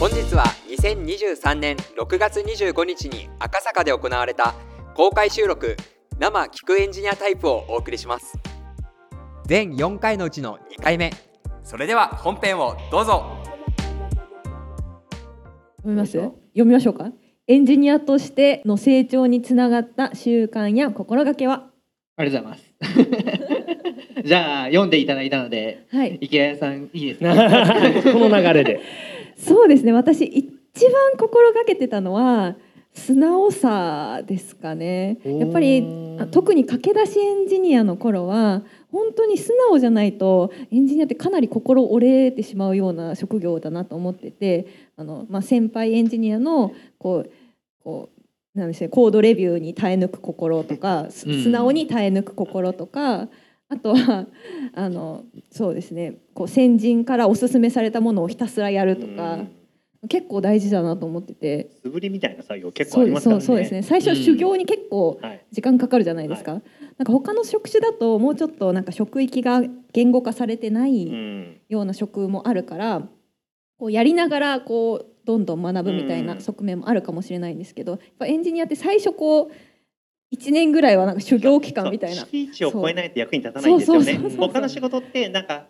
本日は2023年6月25日に赤坂で行われた公開収録生聞くエンジニアタイプをお送りします。全4回のうちの2回目。それでは本編をどうぞ。読みます？読みましょうか？エンジニアとしての成長につながった習慣や心がけは？ありがとうございます。じゃあ読んでいただいたので、はい。池谷さんいいですか。この流れで。そうですね。私一番心がけてたのは素直さですかね。やっぱりあ特に駆け出しエンジニアの頃は本当に素直じゃないとエンジニアってかなり心折れてしまうような職業だなと思っててあの、まあ、先輩エンジニアのこうこうなんでしょうコードレビューに耐え抜く心とか素直に耐え抜く心とかあとはあのそうですね。こう先人からおすすめされたものをひたすらやるとか結構大事だなと思ってて。素振りみたいな作業結構ありますすからね。そうそうですね。最初修行に結構はい。時間かかるじゃないですか、なんか他の職種だともうちょっとなんか職域が言語化されてなういん。ような職もあるからこうやりながらこうどんどん学ぶみたいな側面もあるかもしれないんですけどやっぱエンジニアって最初こう1年ぐらいはなんか修行期間みたいなそう敷地を超えないと役に立たないんですよね。他の仕事ってなんか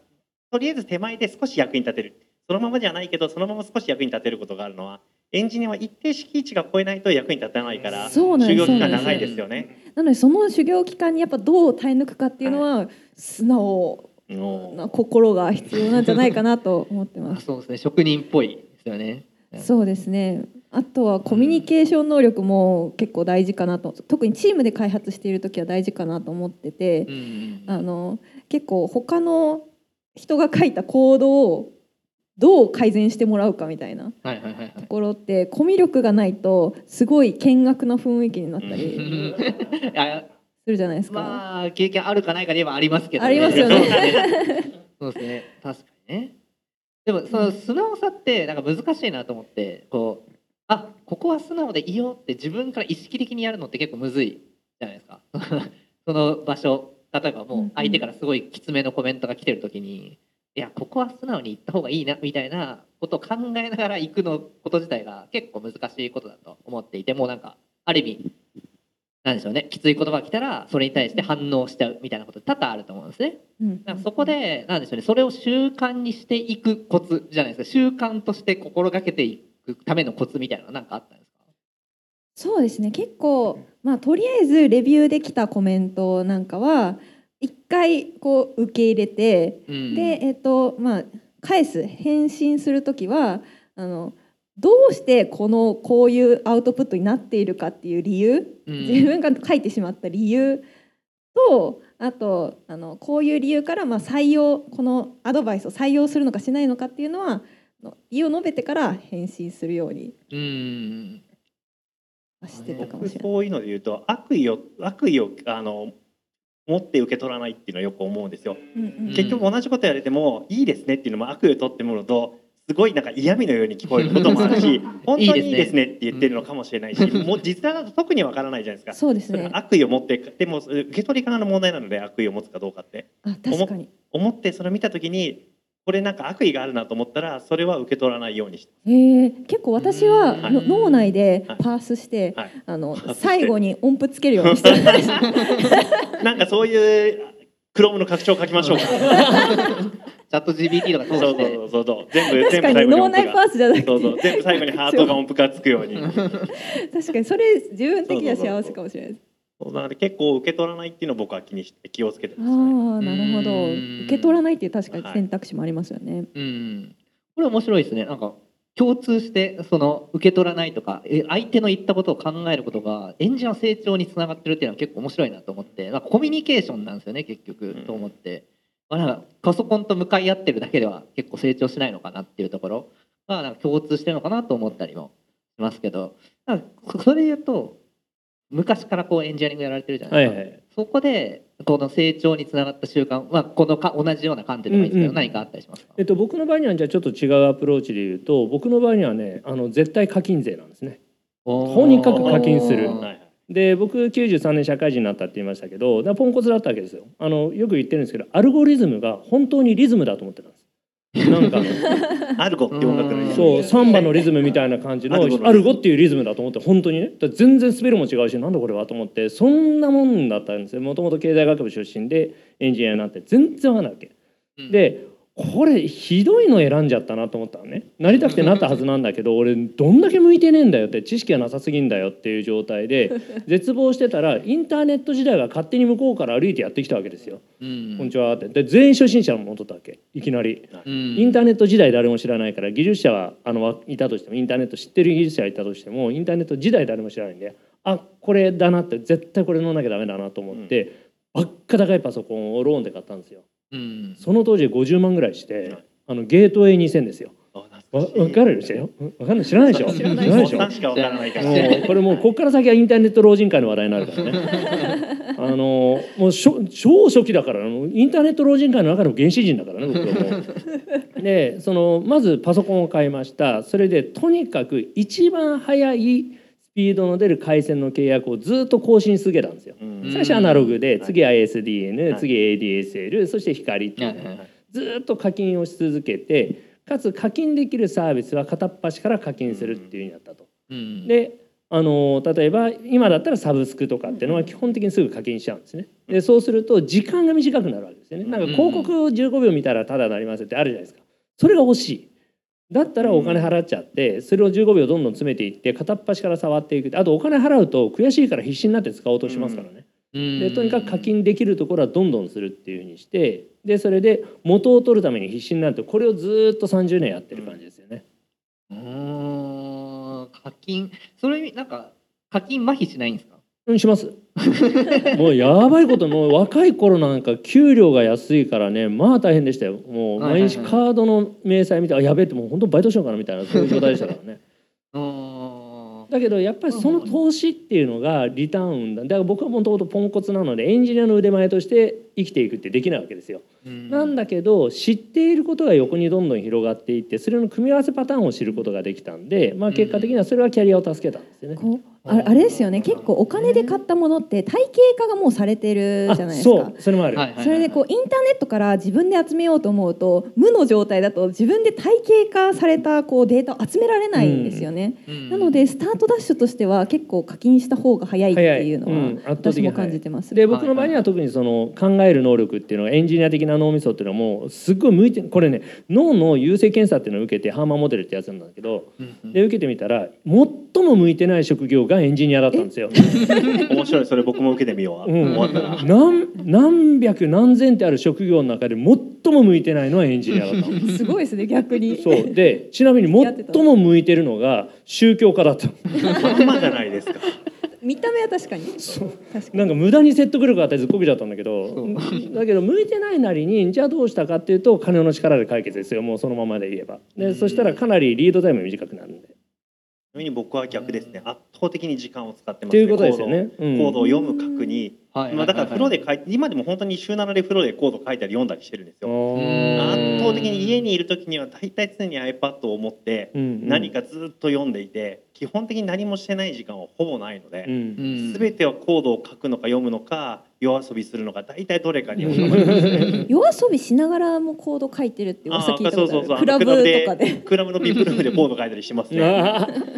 とりあえず手前で少し役に立てる。そのままじゃないけどそのまま少し役に立てることがあるのはエンジニアは一定敷地が超えないと役に立たないから修行期間長いですよね。なのでその修行期間にやっぱどう耐え抜くかっていうのは素直もな心が必要なんじゃないかなと思ってます。そうですね。職人っぽいですよね。そうですね。あとはコミュニケーション能力も結構大事かなと特にチームで開発している時は大事かなと思っててうんうんあの結構他の人が書いたコードをどう改善してもらうかみたいなと。ころってコミュ力がないとすごい見学な雰囲気になったうり するじゃないですか。まあ経験あるかないかで言えばありますけど、ありますよね。そうですね。確かにね。でもその素直さってなんか難しいなと思って、こうあここは素直でいいよって自分から意識的にやるのって結構むずいじゃないですか。その場所例えばもう相手からすごいきつめのコメントが来てる時に。いやここは素直に言った方がいいなみたいなことを考えながら行くのこと自体が結構難しいことだと思っていてもうなんかある意味なんでしょうねきつい言葉が来たらそれに対して反応しちゃうみたいなこと多々あると思うんですね。うんそこでなんでしょうねそれを習慣にしていくコツじゃないですか習慣として心がけていくためのコツみたいなのは何かあったんですか？そうですね。結構まあとりあえずレビューできたコメントなんかは一回こう受け入れてうん。でえっ、とまあ返す返信する時はあのどうしてこのこういうアウトプットになっているかっていう理由、うん。自分が書いてしまった理由とあとあのこういう理由からまあ採用このアドバイスを採用するのかしないのかっていうのはあの理由を述べてから返信するようにうんしてたかも僕しれない。そういうので言うと悪意を悪意をあの持って受け取らないっていうのはよく思うんですよ。うんうん結局同じことやれてもいいですねっていうのも悪意を取ってもらうとすごいなんか嫌味のように聞こえることもあるし 本当にいいですねって言ってるのかもしれないしもう実際だと特にわからないじゃないですか。そうですね。悪意を持ってでも受け取り側の問題なので悪意を持つかどうかってあ確かに。思ってそれを見た時にこれなんか悪意があるなと思ったらそれは受け取らないようにしてへえ結構私は脳内ではい。パースして、はい。あの最後に音符つけるようにしてる。なんかそういうクロームの拡張を書きましょうか。チャット GPT とかそうそう通して。そうそうそう全部確かに全部最後に脳内音符が。パースじゃなくてそうそう。全部最後にハートが音符がつくように。確かにそれ自分的には幸せかもしれないですそうなので結構受け取らないっていうのを僕は気にして気をつけてあます、ね。あなるほど。うん。受け取らないっていう確かに選択肢もありますよね、うん。これ面白いですね。なんか共通してその受け取らないとかえ相手の言ったことを考えることがエンジンの成長につながってるっていうのは結構面白いなと思ってなんかコミュニケーションなんですよね結局、うん。と思って、まあ、なんかパソコンと向かい合ってるだけでは結構成長しないのかなっていうところがなんか共通してるのかなと思ったりもしますけど。それで言うと昔からこうエンジニアリングやられてるじゃないですか、はいいはい。そこでこの成長につながった習慣、まあ、このか同じような観点でもいいですけど、うんうん。何かあったりしますか？えっと僕の場合にはじゃあちょっと違うアプローチで言うと僕の場合にはねあの絶対課金勢なんですね。とにかく課金する。で僕93年社会人になったって言いましたけどポンコツだったわけですよ。あのよく言ってるんですけどアルゴリズムが本当にリズムだと思ってたんですなんかアルゴって音楽のリズムそうサンバのリズムみたいな感じのアルゴのアルゴっていうリズムだと思って本当に。ね全然スペルも違うしなんだこれはと思ってそんなもんだったんですよ。もともと経済学部出身でエンジニアになって全然わかんないわけ。うん。でこれひどいの選んじゃったなと思ったのね。なりたくてなったはずなんだけど俺どんだけ向いてねえんだよって知識がなさすぎんだよっていう状態で 絶望してたらインターネット時代が勝手に向こうから歩いてやってきたわけですよ。うん。こんにちはって。で全員初心者のものだったわけ？いきなり。うん。インターネット時代誰も知らないから技術者はあのわいたとしてもインターネット知ってる技術者がいたとしてもインターネット時代誰も知らないんであこれだなって絶対これ乗んなきゃダメだなと思って、ばっか高いパソコンをローンで買ったんですようん。その当時50万ぐらいして、はい。あのゲートウェイ2000ですよ。あわ分かるでしょ？わかんない。知らないでしょ？知らない。でしょ？しかわからないから。もうこれもうここから先はインターネット老人会の話題になるからね。あのもうしょ超初期だからインターネット老人会の中の原始人だからね僕はもう。でそのまずパソコンを買いました。それでとにかく一番早いスピードの出る回線の契約をずっと更新し続けたんですよ。うん最初アナログではい次 ISDN、はい次 ADSL そして光っていうはいはいはいずっと課金をし続けてかつ課金できるサービスは片っ端から課金するっていうふうになったと。うんであの例えば今だったらサブスクとかっていうのは基本的にすぐ課金しちゃうんですね。でそうすると時間が短くなるわけですよね。なんか広告15秒見たらタダになりますってあるじゃないですか。それが欲しい。だったらお金払っちゃってそれを15秒どんどん詰めていって片っ端から触っていくあとお金払うと悔しいから必死になって使おうとしますからね。でとにかく課金できるところはどんどんするっていうふうにしてでそれで元を取るために必死になるとこれをずっと30年やってる感じですよね。うーん課金それなんか課金麻痺しないんですか？うんします。もうやばいこともう若い頃なんか給料が安いからねまあ大変でしたよ。もう毎日カードの明細見てあやべえってもう本当バイトしようかなみたいなそういう状態でしたからね。うー。んだけどやっぱりその投資っていうのがリターンだ。だから僕はもともとポンコツなのでエンジニアの腕前として生きていくってできないわけですよ。なんだけど知っていることが横にどんどん広がっていってそれの組み合わせパターンを知ることができたんで、まあ、結果的にはそれはキャリアを助けたんですよね。ああれですよね。結構お金で買ったものって体系化がもうされてるじゃないですか。そう。それもある、それでこうインターネットから自分で集めようと思うと無の状態だと自分で体系化されたこうデータを集められないんですよね。うん。なのでスタートダッシュとしては結構課金した方が早いっていうのは私も感じてます。で僕の場合には特にその考える能力っていうのがエンジニア的な脳みそっていうのはもうすっごい向いてこれね脳の優性検査っていうのを受けてハーマーモデルってやつなんだけどうんうん。で受けてみたら最も向いてない職業がエンジニアだったんですよ。面白い。それ僕も受けてみよう、うん。終わったら何何百何千ってある職業の中で最も向いてないのはエンジニアだった。の。すごいですね逆に。そう。でちなみに最も向いてるのが宗教家だった。の。まんまじゃないですか。見た目は確かに。確かに。なんか無駄に説得力があってずっこけちゃったんだけど。そう。だけど向いてないなりにじゃあどうしたかっていうと金の力で解決ですよ。もうそのままで言えば。でそしたらかなりリードタイム短くなるんでちなみに僕は逆ですね。圧倒的に時間を使ってます、ね、っていうことですよね。コードを読む確認、はいまあ、だから風呂で書いて今でも本当に週7で風呂でコード書いたり読んだりしてるんですよ。ん。圧倒的に家にいる時には大体常に iPad を持って何かずっと読んでいて基本的に何もしてない時間はほぼないのうで、ん。全てはコードを書くのか読むのか夜遊びするのか大体どれかに 夜遊びしながらもコード書いてるって噂聞いたことある。そうそうそう。クラブとかで。クラブのビップルームでコード書いたりしますね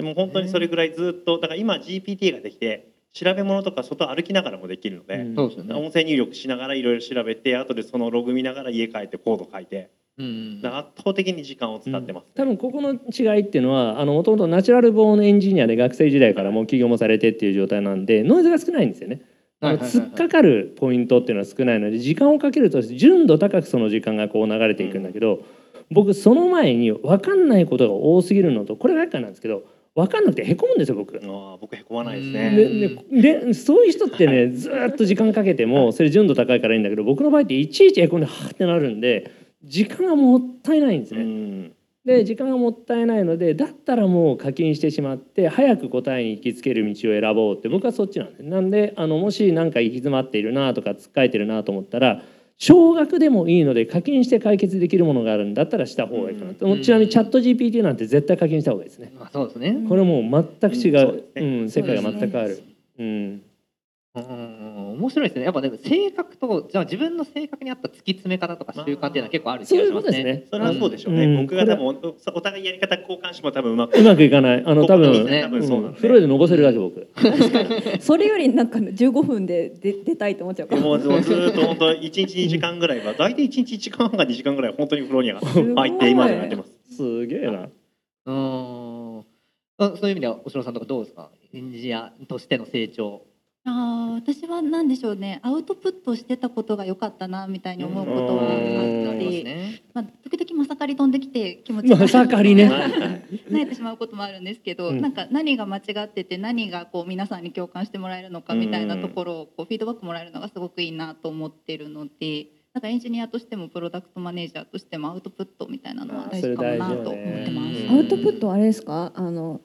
でも本当にそれぐらいずっとだから今 GPT ができて調べ物とか外歩きながらもできるので、うん。そうですよね。音声入力しながらいろいろ調べて後でそのログ見ながら家帰ってコード書いて。うん圧倒的に時間を使ってます、多分ここの違いっていうのはもともとナチュラルボーンエンジニアで学生時代からもう起業もされてっていう状態なんでノイズが少ないんですよね。あの突っかかるポイントっていうのは少ないので時間をかけると純度高くその時間がこう流れていくんだけど、僕その前に分かんないことが多すぎるのとこれが厄介なんですけど分かんなくてへこむんですよ僕。ああ僕へこまないですうんねでででそういう人ってね ずーっと時間かけてもそれ純度高いからいいんだけど僕の場合っていちいちへこんではーってなるんで時間がもったいないんですうね。んで時間がもったいないのでだったらもう課金してしまって早く答えに行きつける道を選ぼうって僕はそっちなんです。なんであのもし何か行き詰まっているなとかつっかえてるなと思ったら少額でもいいので課金して解決できるものがあるんだったらした方がいいかなと、うん。ちなみにチャット GPT なんて絶対課金した方がいいですね。まあそうですね。これもう全く違う、うん。ねうん、世界が全くある。そううんうん面白いですね。やっぱでも性格とじゃあ自分の性格に合った突き詰め方とか習慣っていうのは結構ある気がしますね。そういうことですね。それはそうでしょうね、うん。僕が多分おお互いやり方交換しても多分うまく。うまくいかない。あの多分、ね多分そうなんでうん。フロイでのぼせるだけ僕。それよりなんか15分で出出たいと思っちゃうか。でもうずっと本当1日2時間ぐらいは大体1日1時間半か2時間ぐらい本当に風呂に入って今でやってます。すげえな。うー。んあそういう意味ではおしろさんとかどうですか？エンジニアとしての成長。あー私は何でしょうね。アウトプットしてたことが良かったなみたいに思うことはあっうんたありますり、ね。まあ、時々まさかり飛んできて気持ちまさかりね。は いはい慣れてしまうこともあるんですけど、うん。なんか何が間違ってて何がこう皆さんに共感してもらえるのかみたいなところをこうフィードバックもらえるのがすごくいいなと思ってるのでなんかエンジニアとしてもプロダクトマネージャーとしてもアウトプットみたいなのは大事かもなと思ってます。うん。アウトプットはあれですか？あの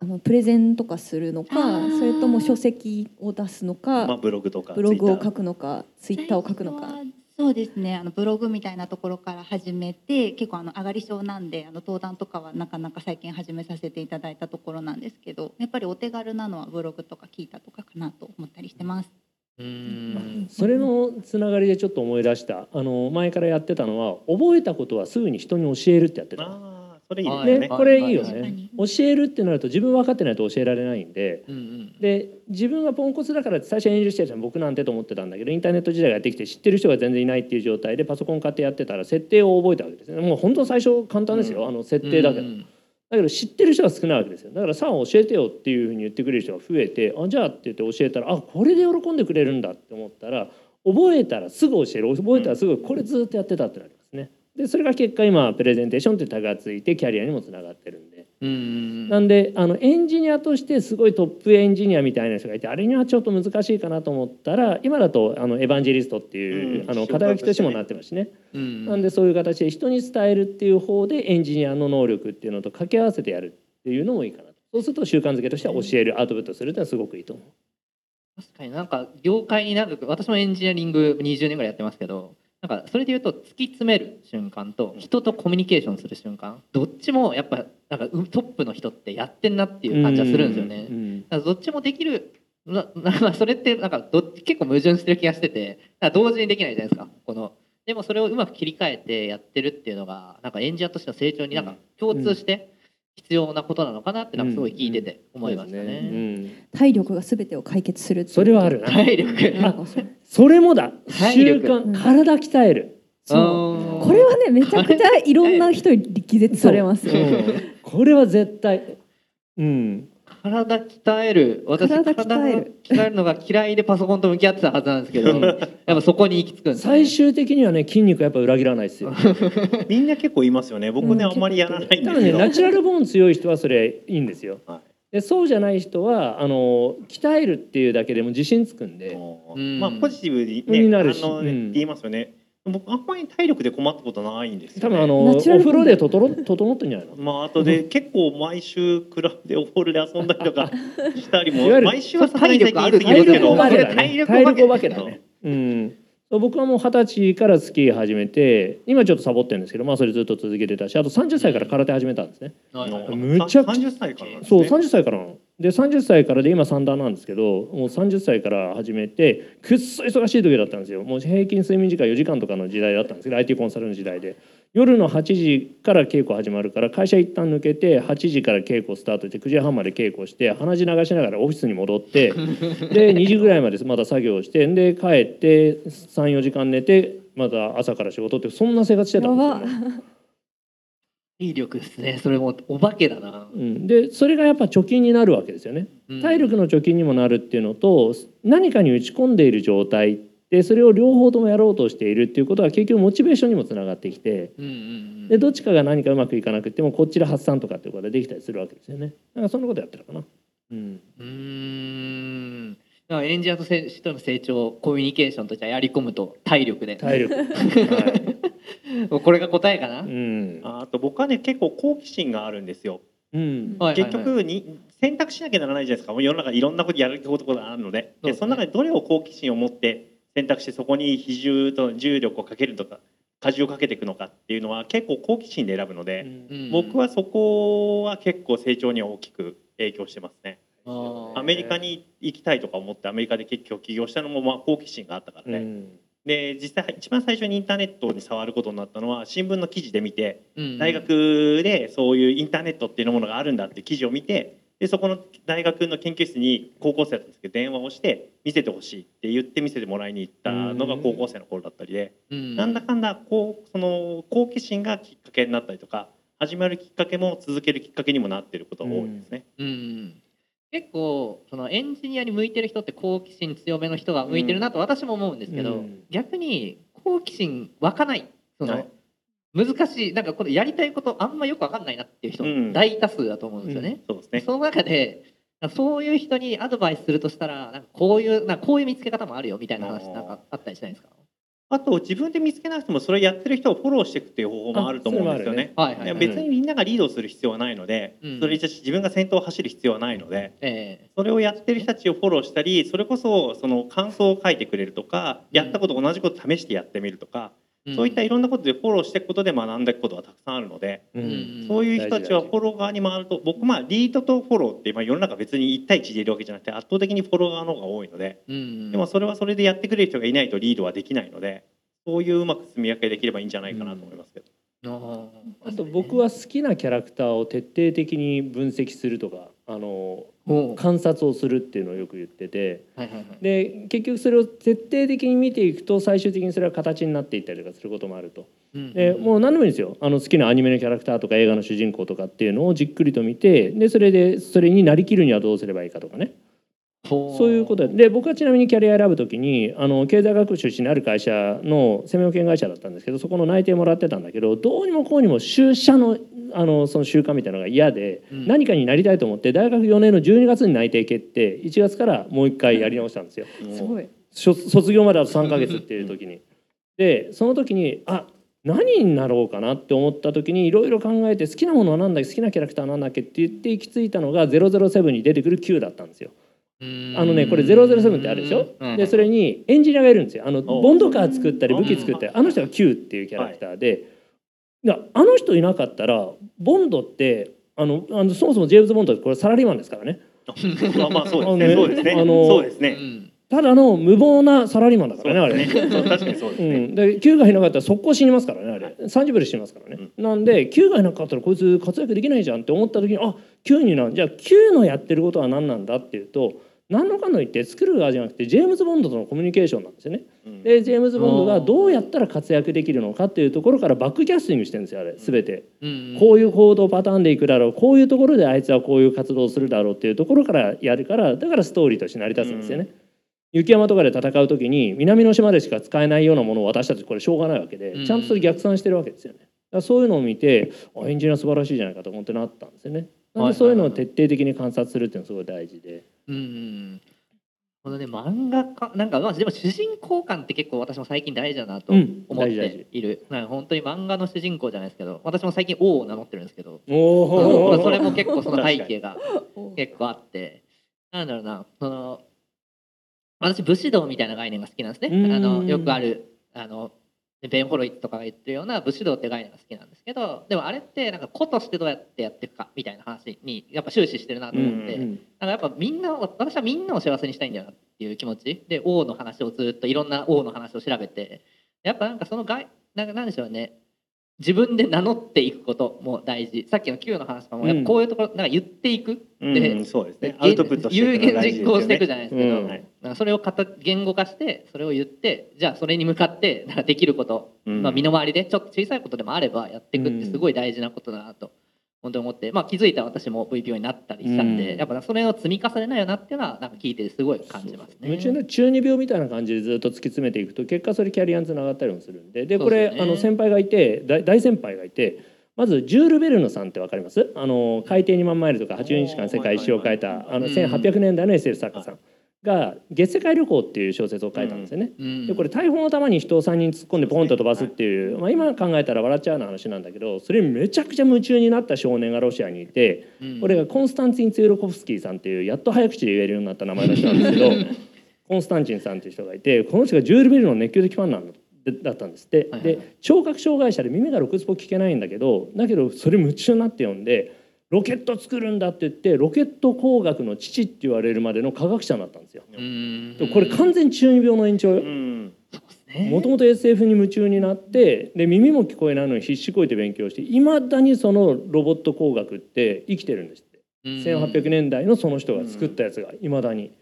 あのプレゼンとかするのかそれとも書籍を出すのか、まあブログとかブログを書くのかツイッターを書くのか。そうですねあのブログみたいなところから始めて結構あの上がり症なんであの登壇とかはなかなか最近始めさせていただいたところなんですけどやっぱりお手軽なのはブログとか聞いたとかかなと思ったりしてます。うーん。それのつながりでちょっと思い出した。あの前からやってたのは覚えたことはすぐに人に教えるってやってたそれいいね。ね、これいいよね。教えるってなると自分分かってないと教えられないんで。うんうん。で自分がポンコツだからって最初演じしてたじゃん僕なんてと思ってたんだけどインターネット時代がやってきて知ってる人が全然いないっていう状態でパソコン買ってやってたら設定を覚えたわけですねもう本当最初簡単ですよ、あの設定だけど、うんだけど知ってる人が少ないわけですよ。だからさあ教えてよっていうふうに言ってくれる人が増えてあじゃあって言って教えたらあこれで喜んでくれるんだって思ったら覚えたらすぐ教える。覚えたらすぐこれずっとやってたってなりますねでそれが結果今プレゼンテーションってタグがついてキャリアにもつながってるんで。うんうんなんであのエンジニアとしてすごいトップエンジニアみたいな人がいてあれにはちょっと難しいかなと思ったら今だとあのエヴァンジェリストっていう、うん。あの肩書きとしてもなってますしね。うんなんでそういう形で人に伝えるっていう方でエンジニアの能力っていうのと掛け合わせてやるっていうのもいいかなと。そうすると習慣づけとしては教えるアウトプットするっていうのはすごくいいと思う。確かになんか業界に長く私もエンジニアリング20年ぐらいやってますけどなんかそれで言うと突き詰める瞬間と人とコミュニケーションする瞬間どっちもやっぱなんかうトップの人ってやってんなっていう感じはするんですよね。うんだからどっちもできるな なそれってなんかど結構矛盾してる気がしてて同時にできないじゃないですか。このでもそれをうまく切り替えてやってるっていうのがなんかエンジニアとしての成長になんか共通して必要なことなのかなってなんかすごい聞いてて思いましたね。うん。体力が全てを解決するっていう。それはあるな。体力それもだ。習慣。体鍛える。そう。これはねめちゃくちゃいろんな人に力説されますこれは絶対。うん。体鍛える私体体鍛える。鍛えるのが嫌いでパソコンと向き合ってたはずなんですけど やっぱそこに行き着くんです、ね、最終的にはね筋肉やっぱ裏切らないですよ。みんな結構いますよね。僕ね、うん。あんまりやらないんでねナチュラルボーン強い人はそれいいんですよ。はい。でそうじゃない人はあの鍛えるっていうだけでも自信つくんで。うんまあポジティブにねになるし。あのねうん。言いますよね僕あんまり体力で困ったことないんですよ、ね、多分あのおナチュラルボーン風呂でととろ整ってんじゃないの？まああとで結構毎週クラブでオフォールで遊んだりとか したりもいわゆる毎週は体ですけど力お化けだね。体力おお化けだね。うん。そう僕はもう二十歳からスキー始めて今ちょっとサボってるんですけどまあそれずっと続けてたしあと30歳から空手始めたんですね。はいはいはい。むちゃくちゃ30歳からなんですそうね30歳からなので30歳からで今三段なんですけどもう30歳から始めてくっそ忙しい時だったんですよ。もう平均睡眠時間4時間とかの時代だったんですけど IT コンサルの時代で。夜の8時から稽古始まるから会社一旦抜けて8時から稽古スタートして9時半まで稽古して鼻血流しながらオフィスに戻って で2時ぐらいまでまた作業してで帰って34時間寝てまた朝から仕事ってそんな生活してたんですよ、ね。体力ですね。それもお化けだな。うん、でそれがやっぱ貯金になるわけですよね。体力の貯金にもなるっていうのと何かに打ち込んでいる状態でそれを両方ともやろうとしているっていうことは結局モチベーションにもつながってきてうんうんうん。でどっちかが何かうまくいかなくてもこっちで発散とかっていうことができたりするわけですよね。なんかそんなことやってるかな。うん、うーん。だからエンジニアとしての成長コミュニケーションとしてはやり込むと体力で。体力、は い これが答えかな、うん。ああと僕はね結構好奇心があるんですよ。うん。はいはいはい。結局に選択しなきゃならないじゃないですか。もう世の中いろんなことやることがあるので。そうですね。でその中でどれを好奇心を持って選択してそこに比重と重力をかけるとか荷重をかけていくのかっていうのは結構好奇心で選ぶので、うん。僕はそこは結構成長には大きく影響してますね。アメリカに行きたいとか思ってアメリカで結局起業したのもまあ好奇心があったからね、うんで実際一番最初にインターネットに触ることになったのは新聞の記事で見てうん大学でそういうインターネットっていうものがあるんだっていう記事を見てでそこの大学の研究室に高校生だったんですけど電話をして見せてほしいって言って見せてもらいに行ったのが高校生の頃だったりでうん。なんだかんだこうその好奇心がきっかけになったりとか始まるきっかけも続けるきっかけにもなっていることが多いですね。うん結構そのエンジニアに向いてる人って好奇心強めの人が向いてるなと私も思うんですけど、うん。逆に好奇心湧かないその、はい。難しいなんかこのやりたいことあんまよく分かんないなっていう人うん。大多数だと思うんですよね。そうですね。その中でそういう人にアドバイスするとしたらなんかこういうなんかこういう見つけ方もあるよみたいな話なんかあったりしないですか？あと自分で見つけなくてもそれやってる人をフォローしていくっていう方法もあると思うんですよね。はいはいはい。別にみんながリードする必要はないので、うん。それじゃ自分が先頭を走る必要はないのでえそれをやってる人たちをフォローしたりそれこそその感想を書いてくれるとかやったこと同じこと試してやってみるとか、えそういったいろんなことでフォローしていくことで学んでいくことがたくさんあるので、うん。うんそういう人たちはフォロー側に回ると僕まあリードとフォローってまあ世の中別に1対1でいるわけじゃなくて圧倒的にフォロワーの方が多いのでうんでもそれはそれでやってくれる人がいないとリードはできないのでそういううまく積み分けできればいいんじゃないかなと思いますけど。ああと僕は好きなキャラクターを徹底的に分析するとかあのは観察をするっていうのをよく言ってて。いはいはい。で結局それを徹底的に見ていくと最終的にそれは形になっていったりとかすることもあると。うんでもう何でもいいんですよ。あの好きなアニメのキャラクターとか映画の主人公とかっていうのをじっくりと見てでそれでそれになりきるにはどうすればいいかとかね。そういうことで。で僕はちなみにキャリア選ぶ時にあの経済学部出身のある会社の生命保険会社だったんですけどそこの内定もらってたんだけどどうにもこうにも就社のあのその習慣みたいなのが嫌で、うん。何かになりたいと思って大学4年の12月に内定決定1月からもう一回やり直したんですよ。すごい。しょ卒業まであと3ヶ月っていう時に。でその時にあ何になろうかなって思った時にいろいろ考えて好きなものは何だっけ好きなキャラクターは何だっけって言って行き着いたのが007に出てくる Q だったんですよ。あのねこれ007ってあるでしょ、でそれにエンジニアがいるんですよ。あのボンドカー作ったり武器作ったりあの人が Q っていうキャラクターで、だあの人いなかったらボンドってあのあのそもそもジェームズ・ボンドってこれサラリーマンですからね。まあまあそうですね。あのねそうですね。ただの無謀なサラリーマンだからねあれね。確かにそうですね。うん、で Q がいなかったら速攻死にますからねあれ。30秒で死にますからね、なんで Q がいなかったらこいつ活躍できないじゃんって思った時にあ Q になじゃあ Q のやってることは何なんだっていうと何のかの言って作る側じゃなくてジェームズ・ボンドとのコミュニケーションなんですよね。うんでジェームズ・ボンドがどうやったら活躍できるのかっていうところからバックキャスティングしてるんですよあれ全て。こういう行動パターンでいくだろうこういうところであいつはこういう活動をするだろうっていうところからやるからだからストーリーとして成り立つんですよね。雪山とかで戦う時に南の島でしか使えないようなものを私たちこれしょうがないわけでうんちゃんとそれ逆算してるわけですよね。だそういうのを見てあエンジニア素晴らしいじゃないかと思ってなったんですよね。なんでそういうのを徹底的に観察するっていうのがすごい大事で。うんうんこのね漫画家なんかまあでも主人公感って結構私も最近大事だなとうん思っ大事大ている、なんか本当に漫画の主人公じゃないですけど私も最近王を名乗ってるんですけど。おまあそれも結構その背景が結構あって。なんだろうなその私武士道みたいな概念が好きなんですね。うん。あのよくあるあのベン・ホロイとかが言ってるような武士道って概念が好きなんですけどでもあれってなんか個としてどうやってやっていくかみたいな話にやっぱ終始してるなと思って、うんなんかやっぱみんなを私はみんなを幸せにしたいんだよなっていう気持ち。で王の話をずっといろんな王の話を調べてやっぱなんかそのがなんかなんでしょうね自分で名乗っていくことも大事。さっきの Q の話もやっぱこういうところなんか言っていく。うんでそうですね。で。アウトプットして有いくのが言実行していくじゃないですけど、うん。はいなんかそれを型言語化してそれを言ってじゃあそれに向かってなんかできること、うん。まあ、身の回りでちょっと小さいことでもあればやっていくってすごい大事なことだなと。本当に思って、まあ、気づいた私も VPO になったりしたんで、うん。やっぱそれを積み重ねないよなっていうのはなんか聞いててすごい感じますね。夢中の中二病みたいな感じでずっと突き詰めていくと結果それキャリアにつながったりもするんででこれ、ねあの先輩がいて大大先輩がいてまずジュール・ベルヌさんってわかります？あの海底2万マイルとか80日間世界一周を書いたあのうん1800年代の SF 作家さんが「月世界旅行」っていう小説を書いたんですよね。うんでこれ大砲の弾に人を3人突っ込んでポンと飛ばすっていう、まあ、今考えたら笑っちゃうような話なんだけどそれにめちゃくちゃ夢中になった少年がロシアにいてうん。これがコンスタンチン・ツーロコフスキーさんっていうやっと早口で言えるようになった名前の人なんですけど コンスタンチンさんっていう人がいてこの人がジュール・ベルの熱狂的ファンなんだだったんですって、はいはい。で聴覚障害者で耳がろくつぼ聞けないんだけどだけどそれ夢中になって読んでロケット作るんだって言ってロケット工学の父って言われるまでの科学者になったんですよ。これ完全に中二病の延長よ。うんもともと SF に夢中になってで耳も聞こえないのに必死こいて勉強していまだにそのロボット工学って生きてるんですって1800年代のその人が作ったやつがいまだに。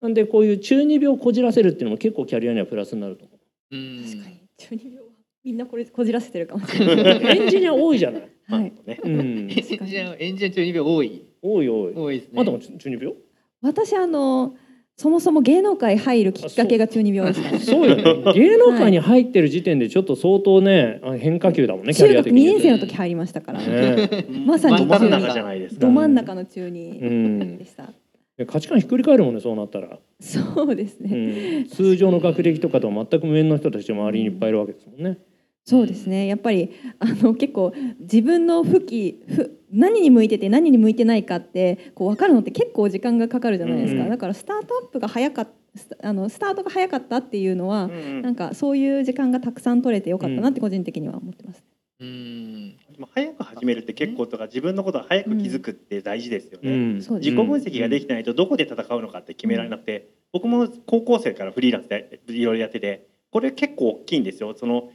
なんでこういう中二病をこじらせるっていうのも結構キャリアにはプラスになると思うん確かに中二病はみんなこれこじらせてるかもしれない。う。エンジニア多いじゃない。はい。ねうんエン、ジニアエンジニア中二病多い多い多い。多いですねあんたも中二病？私あのそもそも芸能界入るきっかけが中二病でした。そうよね。芸能界に入ってる時点でちょっと相当ねあ変化球だもんね中学2リア的に。年生の時入りましたから。ね まさにど真ん中じゃないですかど真ん中の中う二んでした。で価値観ひっくり返るもんねそうなったら。そうですうね。ん、通常の学歴とかとは全く無縁の人たちが周りにいっぱいいるわけですもんね。そうですね。やっぱりあの結構自分の不き不何に向いてて何に向いてないかってこう分かるのって結構時間がかかるじゃないですか。うんだからスタートアップが早かっスタあのスタートが早かったっていうのは、うんなんかそういう時間がたくさん取れてよかったなって個人的には思ってます。うんまあ早く始めるって結構とか自分のことが早く気づくって大事ですよね。うん自己分析ができてないとどこで戦うのかって決められなくて、僕も高校生からフリーランスでいろいろやっててこれ結構大きいんですよその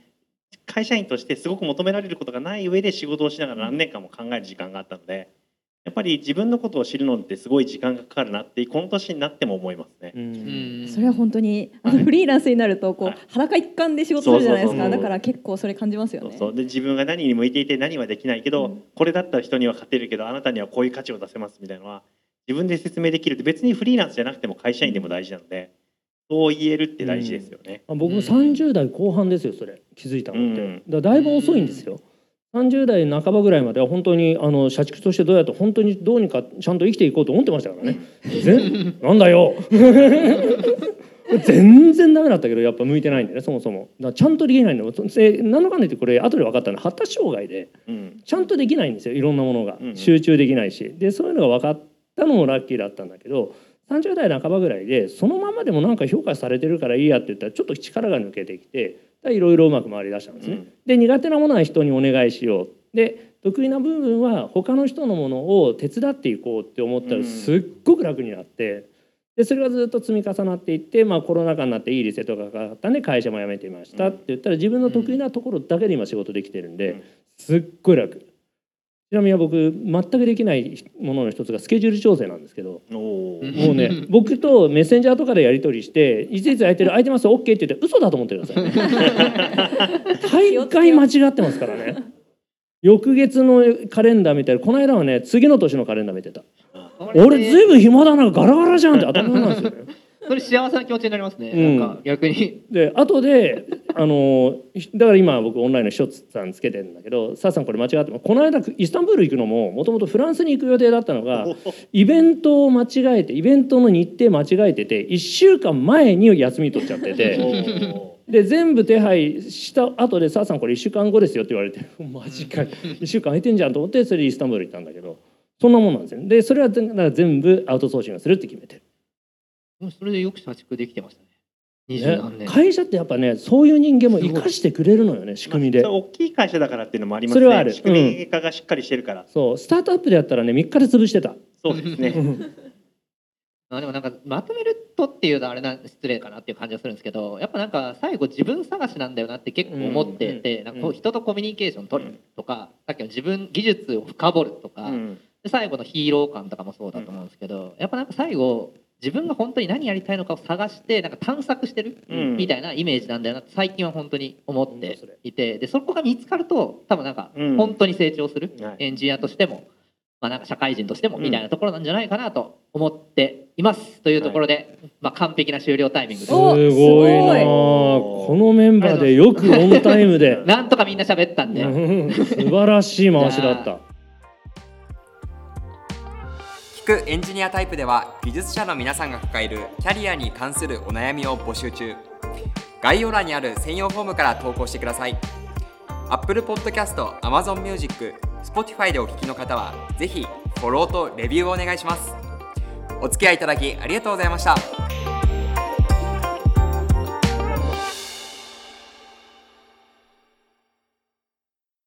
会社員としてすごく求められることがない上で仕事をしながら何年間も考える時間があったのでやっぱり自分のことを知るのってすごい時間がかかるなってこの年になっても思いますね。うん。それは本当にあのフリーランスになるとこう、はい。裸一貫で仕事するじゃないですか。だから結構それ感じますよね。そうそう。で自分が何に向いていて何はできないけど、うん。これだったら人には勝てるけどあなたにはこういう価値を出せますみたいなのは自分で説明できるって別にフリーランスじゃなくても会社員でも大事なのでそう言えるって大事ですよね。あ僕も30代後半ですよそれ。気づいたのって、うん。だだいぶ遅いんですよ。30代半ばぐらいまでは本当にあの社畜としてどうやって本当にどうにかちゃんと生きていこうと思ってましたからね。全なんだよ。全然ダメだったけどやっぱ向いてないんでねそもそも。ちゃんとできないんだよ。で何のかんだ言ってこれ後で分かったの。は発達障害で。うん。ちゃんとできないんですよいろんなものが。うんうん。集中できないし。でそういうのが分かったのもラッキーだったんだけど30代半ばぐらいでそのままでもなんか評価されてるからいいやって言ったらちょっと力が抜けてきていろいろうまく回りだしたんですね。うんで苦手なものは人にお願いしようで得意な部分は他の人のものを手伝っていこうって思ったうんらすっごく楽になってでそれがずっと積み重なっていって、まあ、コロナ禍になっていいリセットがかかったんで会社も辞めてみましたって言ったら自分の得意なところだけで今仕事できてるんで、うんすっごい楽。ちなみに僕全くできないものの一つがスケジュール調整なんですけどもうね 僕とメッセンジャーとかでやり取りして「いついつ空いてる空いてます OK」って言って嘘だと思ってくださいね。大概間違ってますからね。翌月のカレンダー見たらこの間はね次の年のカレンダー見てた。俺ずいぶん暇だなガラガラじゃんって当たり前なんですよねそれ幸せな気持ちになりますね、うん。なんか逆に。で後であのだから今僕オンラインのショッツさんつけてるんだけど「サーさんこれ間違ってますこの間イスタンブール行くのももともとフランスに行く予定だったのがイベントを間違えてイベントの日程間違えてて1週間前に休み取っちゃってて。で全部手配した後で「サーさんこれ1週間後ですよ」って言われて「マジか1 週間空いてんじゃん」と思ってそれでイスタンブール行ったんだけどそんなもんなんですよ。でそれは全部アウトソーシングするって決めてる。それでよく社畜できてましたね。二十何ね年、会社ってやっぱねそういう人間も生かしてくれるのよね仕組みで。まあ大きい会社だからっていうのもありますそれはある。ね仕組み化がしっかりしてるから、そう。スタートアップでやったらね3日で潰してた。そうですね。あでもなんかまとめるとっていうのはあれな失礼かなっていう感じがするんですけどやっぱなんか最後自分探しなんだよなって結構思ってて、うん。なんか人とコミュニケーション取るとか、さっきの自分技術を深掘るとか、うん。で最後のヒーロー感とかもそうだと思うんですけど、やっぱなんか最後自分が本当に何やりたいのかを探してなんか探索してるうん。みたいなイメージなんだよなって最近は本当に思っていて。でそこが見つかると多分なんかうん。本当に成長するはい。エンジニアとしても、まあ、なんか社会人としてもうん。みたいなところなんじゃないかなと思っていますというところで、まあ、完璧な終了タイミングで。すすごい。なこのメンバーでよくオンタイムで。なんとかみんな喋ったんで、うん。素晴らしい回しだった聞くエンジニアタイプでは技術者の皆さんが抱えるキャリアに関するお悩みを募集中。概要欄にある専用フォームから投稿してください。Apple Podcast、Amazon Music、Spotify でお聞きの方はぜひフォローとレビューをお願いします。お付き合いいただきありがとうございました。